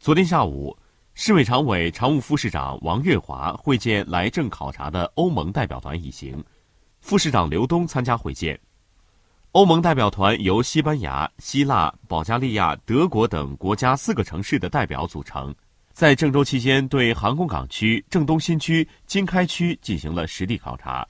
昨天下午市委常委常务副市长王月华会见来郑考察的欧盟代表团一行副市长刘东参加会见。欧盟代表团由西班牙希腊保加利亚德国等国家四个城市的代表组成在郑州期间对航空港区郑东新区经开区进行了实地考察。